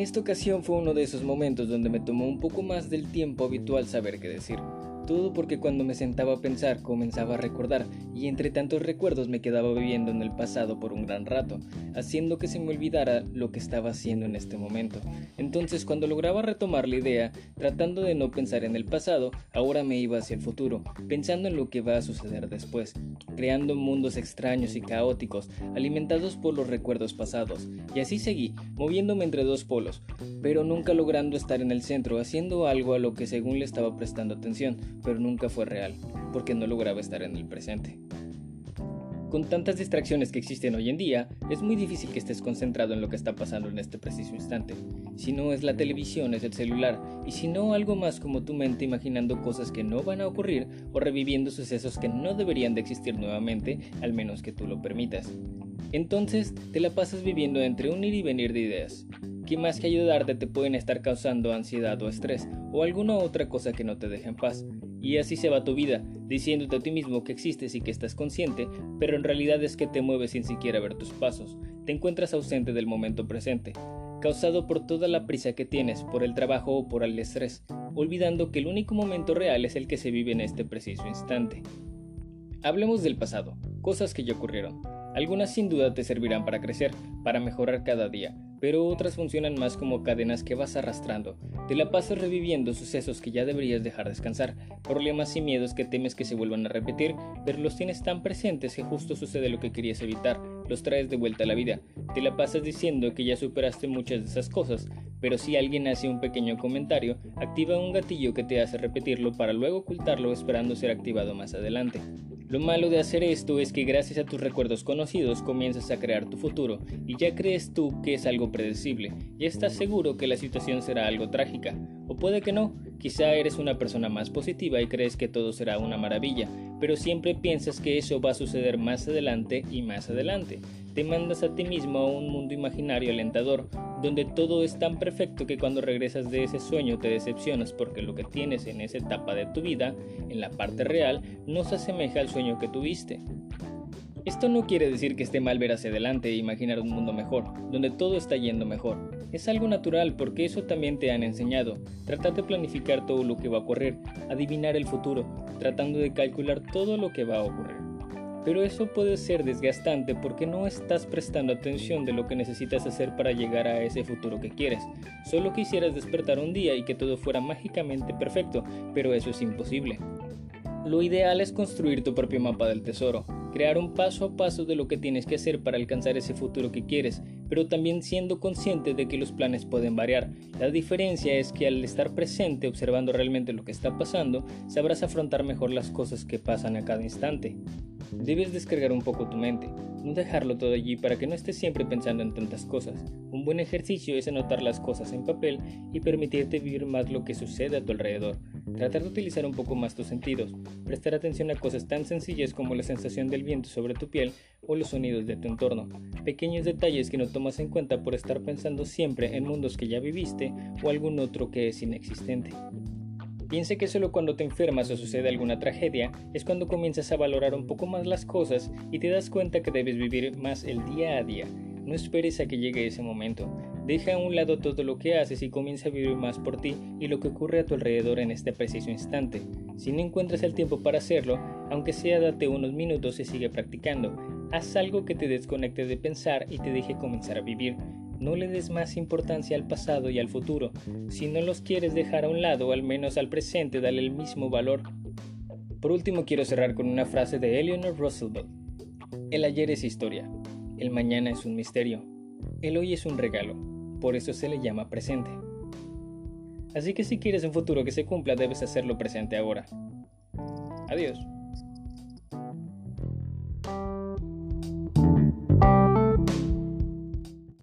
esta ocasión fue uno de esos momentos donde me tomó un poco más del tiempo habitual saber qué decir. Todo porque cuando me sentaba a pensar comenzaba a recordar y entre tantos recuerdos me quedaba viviendo en el pasado por un gran rato, haciendo que se me olvidara lo que estaba haciendo en este momento. Entonces cuando lograba retomar la idea, tratando de no pensar en el pasado, ahora me iba hacia el futuro, pensando en lo que va a suceder después, creando mundos extraños y caóticos, alimentados por los recuerdos pasados. Y así seguí, moviéndome entre dos polos, pero nunca logrando estar en el centro, haciendo algo a lo que según le estaba prestando atención pero nunca fue real, porque no lograba estar en el presente. Con tantas distracciones que existen hoy en día, es muy difícil que estés concentrado en lo que está pasando en este preciso instante. Si no es la televisión, es el celular, y si no algo más como tu mente imaginando cosas que no van a ocurrir o reviviendo sucesos que no deberían de existir nuevamente, al menos que tú lo permitas. Entonces, te la pasas viviendo entre un ir y venir de ideas, que más que ayudarte te pueden estar causando ansiedad o estrés, o alguna otra cosa que no te deje en paz. Y así se va tu vida, diciéndote a ti mismo que existes y que estás consciente, pero en realidad es que te mueves sin siquiera ver tus pasos. Te encuentras ausente del momento presente, causado por toda la prisa que tienes, por el trabajo o por el estrés, olvidando que el único momento real es el que se vive en este preciso instante. Hablemos del pasado, cosas que ya ocurrieron. Algunas sin duda te servirán para crecer, para mejorar cada día, pero otras funcionan más como cadenas que vas arrastrando. Te la pasas reviviendo sucesos que ya deberías dejar descansar, problemas y miedos que temes que se vuelvan a repetir, pero los tienes tan presentes que justo sucede lo que querías evitar, los traes de vuelta a la vida. Te la pasas diciendo que ya superaste muchas de esas cosas, pero si alguien hace un pequeño comentario, activa un gatillo que te hace repetirlo para luego ocultarlo esperando ser activado más adelante. Lo malo de hacer esto es que gracias a tus recuerdos conocidos comienzas a crear tu futuro y ya crees tú que es algo predecible, y estás seguro que la situación será algo trágica, o puede que no, quizá eres una persona más positiva y crees que todo será una maravilla, pero siempre piensas que eso va a suceder más adelante y más adelante. Te mandas a ti mismo a un mundo imaginario alentador, donde todo es tan perfecto que cuando regresas de ese sueño te decepcionas porque lo que tienes en esa etapa de tu vida, en la parte real, no se asemeja al sueño que tuviste. Esto no quiere decir que esté mal ver hacia adelante e imaginar un mundo mejor, donde todo está yendo mejor. Es algo natural porque eso también te han enseñado. Tratar de planificar todo lo que va a ocurrir, adivinar el futuro, tratando de calcular todo lo que va a ocurrir. Pero eso puede ser desgastante porque no estás prestando atención de lo que necesitas hacer para llegar a ese futuro que quieres. Solo quisieras despertar un día y que todo fuera mágicamente perfecto, pero eso es imposible. Lo ideal es construir tu propio mapa del tesoro, crear un paso a paso de lo que tienes que hacer para alcanzar ese futuro que quieres, pero también siendo consciente de que los planes pueden variar. La diferencia es que al estar presente observando realmente lo que está pasando, sabrás afrontar mejor las cosas que pasan a cada instante. Debes descargar un poco tu mente, no dejarlo todo allí para que no estés siempre pensando en tantas cosas. Un buen ejercicio es anotar las cosas en papel y permitirte vivir más lo que sucede a tu alrededor. Tratar de utilizar un poco más tus sentidos, prestar atención a cosas tan sencillas como la sensación del viento sobre tu piel o los sonidos de tu entorno, pequeños detalles que no tomas en cuenta por estar pensando siempre en mundos que ya viviste o algún otro que es inexistente. Piense que solo cuando te enfermas o sucede alguna tragedia es cuando comienzas a valorar un poco más las cosas y te das cuenta que debes vivir más el día a día. No esperes a que llegue ese momento. Deja a un lado todo lo que haces y comienza a vivir más por ti y lo que ocurre a tu alrededor en este preciso instante. Si no encuentras el tiempo para hacerlo, aunque sea date unos minutos y sigue practicando. Haz algo que te desconecte de pensar y te deje comenzar a vivir. No le des más importancia al pasado y al futuro. Si no los quieres dejar a un lado, al menos al presente, dale el mismo valor. Por último, quiero cerrar con una frase de Eleanor Roosevelt. El ayer es historia, el mañana es un misterio, el hoy es un regalo, por eso se le llama presente. Así que si quieres un futuro que se cumpla, debes hacerlo presente ahora. Adiós.